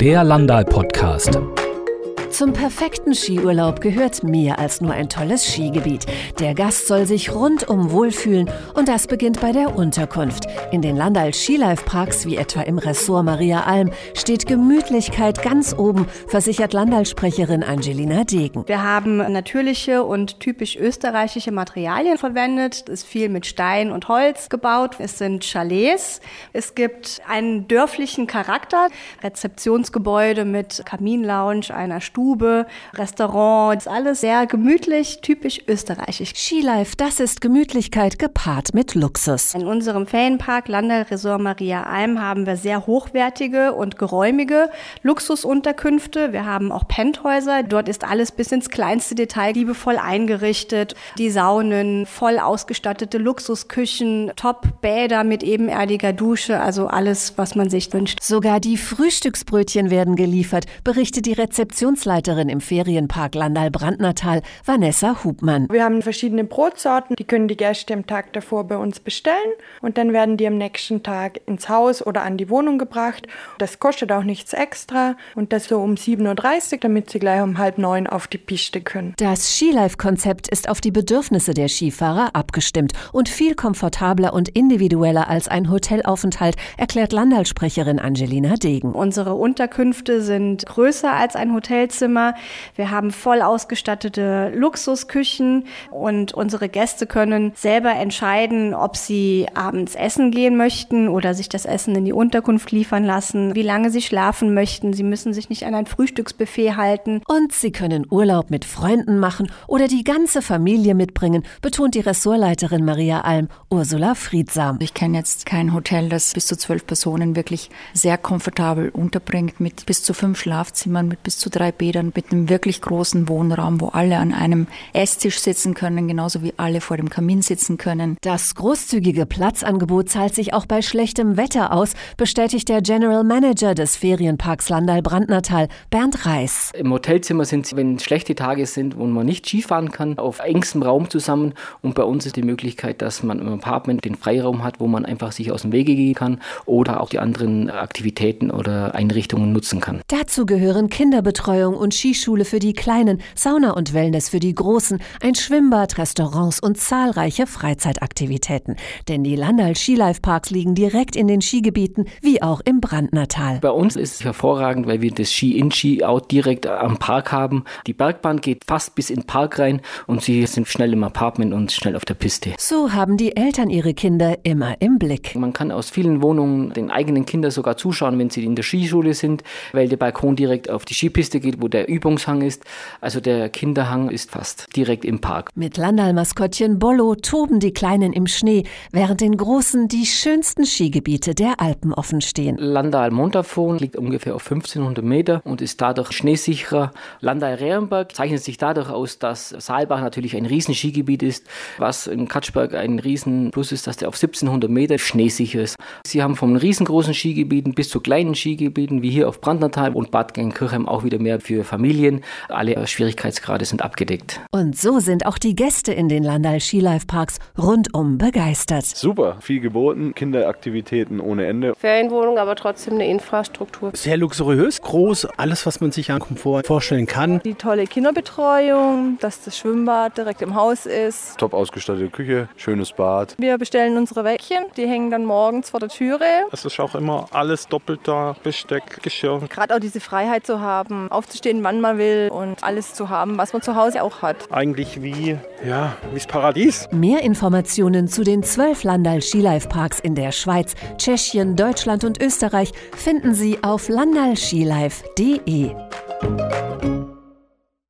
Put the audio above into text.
Der Landal Podcast. Zum perfekten Skiurlaub gehört mehr als nur ein tolles Skigebiet. Der Gast soll sich rundum wohlfühlen und das beginnt bei der Unterkunft. In den Landal Skilife Parks, wie etwa im Ressort Maria Alm, steht Gemütlichkeit ganz oben, versichert Landal-Sprecherin Angelina Degen. Wir haben natürliche und typisch österreichische Materialien verwendet. Es ist viel mit Stein und Holz gebaut. Es sind Chalets. Es gibt einen dörflichen Charakter. Rezeptionsgebäude mit Kaminlounge, einer Stube Stube, Restaurant, ist alles sehr gemütlich, typisch österreichisch. Skilife, das ist Gemütlichkeit gepaart mit Luxus. In unserem Ferienpark Landal Resort Maria Alm haben wir sehr hochwertige und geräumige Luxusunterkünfte. Wir haben auch Penthäuser. Dort ist alles bis ins kleinste Detail liebevoll eingerichtet. Die Saunen, voll ausgestattete Luxusküchen, Top-Bäder mit ebenerdiger Dusche, also alles, was man sich wünscht. Sogar die Frühstücksbrötchen werden geliefert, berichtet die Rezeptionsleiterin Geschäftsleiterin im Ferienpark Landal-Brandnertal, Vanessa Hubmann. Wir haben verschiedene Brotsorten, die können die Gäste am Tag davor bei uns bestellen und dann werden die am nächsten Tag ins Haus oder an die Wohnung gebracht. Das kostet auch nichts extra und das so um 7.30 Uhr, damit sie gleich um halb neun auf die Piste können. Das Skilife-Konzept ist auf die Bedürfnisse der Skifahrer abgestimmt und viel komfortabler und individueller als ein Hotelaufenthalt, erklärt Landalsprecherin Angelina Degen. Unsere Unterkünfte sind größer als ein Hotelzimmer Hotelzimmer. Wir haben voll ausgestattete Luxusküchen und unsere Gäste können selber entscheiden, ob sie abends essen gehen möchten oder sich das Essen in die Unterkunft liefern lassen, wie lange sie schlafen möchten. Sie müssen sich nicht an ein Frühstücksbuffet halten. Und sie können Urlaub mit Freunden machen oder die ganze Familie mitbringen, betont die Ressortleiterin Maria Alm, Ursula Friedsam. Ich kenne jetzt kein Hotel, das bis zu zwölf Personen wirklich sehr komfortabel unterbringt, mit bis zu fünf Schlafzimmern, mit bis zu drei Bädern mit einem wirklich großen Wohnraum, wo alle an einem Esstisch sitzen können, genauso wie alle vor dem Kamin sitzen können. Das großzügige Platzangebot zahlt sich auch bei schlechtem Wetter aus, bestätigt der General Manager des Ferienparks Landal-Brandnertal, Bernd Reis. Im Hotelzimmer sind, wenn schlechte Tage sind, wo man nicht Skifahren kann, auf engstem Raum zusammen. Und bei uns ist die Möglichkeit, dass man im Apartment den Freiraum hat, wo man einfach sich aus dem Wege gehen kann oder auch die anderen Aktivitäten oder Einrichtungen nutzen kann. Dazu gehören Kinderbetreuung und Skischule für die Kleinen, Sauna und Wellness für die Großen, ein Schwimmbad, Restaurants und zahlreiche Freizeitaktivitäten. Denn die Landal Skilife Parks liegen direkt in den Skigebieten, wie auch im Brandnertal. Bei uns ist es hervorragend, weil wir das Ski-In, Ski-Out direkt am Park haben. Die Bergbahn geht fast bis in den Park rein und sie sind schnell im Apartment und schnell auf der Piste. So haben die Eltern ihre Kinder immer im Blick. Man kann aus vielen Wohnungen den eigenen Kindern sogar zuschauen, wenn sie in der Skischule sind, weil der Balkon direkt auf die Skipiste geht, wo der Übungshang ist. Also der Kinderhang ist fast direkt im Park. Mit Landal-Maskottchen Bollo toben die Kleinen im Schnee, während den Großen die schönsten Skigebiete der Alpen offen stehen. Landal-Montafon liegt ungefähr auf 1500 Meter und ist dadurch schneesicherer. Landal-Rehrenberg zeichnet sich dadurch aus, dass Saalbach natürlich ein riesen Skigebiet ist, was in Katschberg ein riesen Plus ist, dass der auf 1700 Meter schneesicher ist. Sie haben von riesengroßen Skigebieten bis zu kleinen Skigebieten, wie hier auf Brandnertal und Bad Gennkirchheim auch wieder mehr für Familien. Alle Schwierigkeitsgrade sind abgedeckt. Und so sind auch die Gäste in den Landal Skilife Parks rundum begeistert. Super, viel geboten, Kinderaktivitäten ohne Ende. Ferienwohnung, aber trotzdem eine Infrastruktur. Sehr luxuriös, groß, alles, was man sich an Komfort vorstellen kann. Die tolle Kinderbetreuung, dass das Schwimmbad direkt im Haus ist. Top ausgestattete Küche, schönes Bad. Wir bestellen unsere Wäckchen, die hängen dann morgens vor der Türe. Es ist auch immer alles doppelt da, Besteck, Geschirr. Gerade auch diese Freiheit zu haben, aufzustehen aufzustehen, wann man will und alles zu haben, was man zu Hause auch hat. Eigentlich wie, ja, wie's Paradies. Mehr Informationen zu den zwölf Landal Skilife Parks in der Schweiz, Tschechien, Deutschland und Österreich finden Sie auf landalskilife.de.